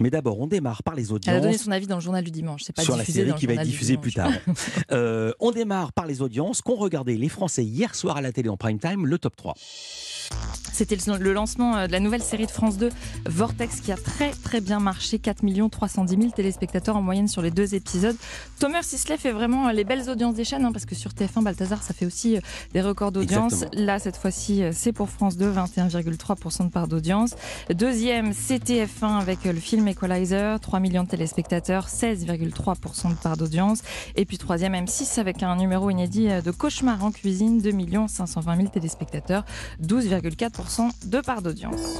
Mais d'abord, on démarre par les Elle a donné audiences. son avis dans le journal du dimanche. C'est pas Sur la série qui va être diffusée plus tard. Euh, on démarre par les audiences qu'ont regardé les Français hier soir à la télé en prime time, le top 3. C'était le lancement euh, de la nouvelle série de France 2, Vortex, qui a très très bien marché. 4 310 000 téléspectateurs en moyenne sur les deux épisodes. Thomas Sisley fait vraiment euh, les belles audiences des chaînes, hein, parce que sur TF1, Balthazar, ça fait aussi euh, des records d'audience. Là, cette fois-ci, c'est pour France 2, 21,3% de part d'audience. Deuxième, c'est TF1 avec le film Equalizer, 3 millions de téléspectateurs, 16,3% de part d'audience. Et puis troisième, M6 avec un numéro inédit de Cauchemar en cuisine, 2 520 000 téléspectateurs, 12,4% de part d'audience.